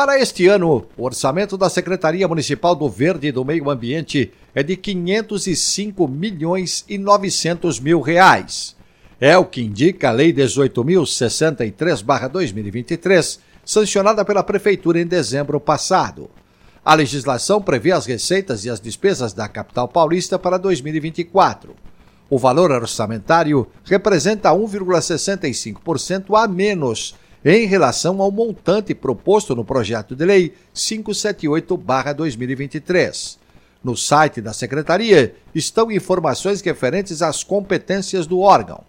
Para este ano, o orçamento da Secretaria Municipal do Verde e do Meio Ambiente é de 505 milhões e 900 mil reais. É o que indica a Lei 18.063-2023, sancionada pela Prefeitura em dezembro passado. A legislação prevê as receitas e as despesas da capital paulista para 2024. O valor orçamentário representa 1,65% a menos em relação ao montante proposto no projeto de lei 578/2023. No site da secretaria estão informações referentes às competências do órgão.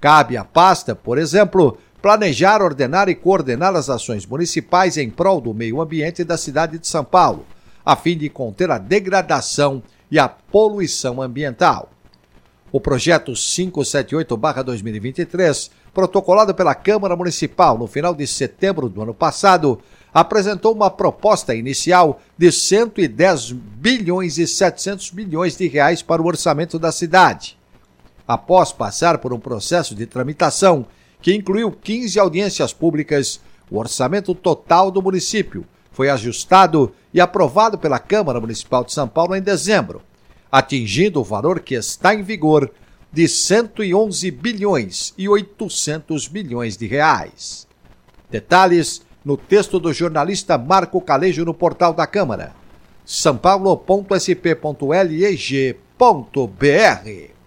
Cabe à pasta, por exemplo, planejar, ordenar e coordenar as ações municipais em prol do meio ambiente da cidade de São Paulo, a fim de conter a degradação e a poluição ambiental. O projeto 578-2023, protocolado pela Câmara Municipal no final de setembro do ano passado, apresentou uma proposta inicial de 110 bilhões e 700 milhões de reais para o orçamento da cidade. Após passar por um processo de tramitação que incluiu 15 audiências públicas, o orçamento total do município foi ajustado e aprovado pela Câmara Municipal de São Paulo em dezembro, atingindo o valor que está em vigor de 111 bilhões e 800 milhões de reais. Detalhes no texto do jornalista Marco Calejo no portal da Câmara. sãopaulo.sp.leg.br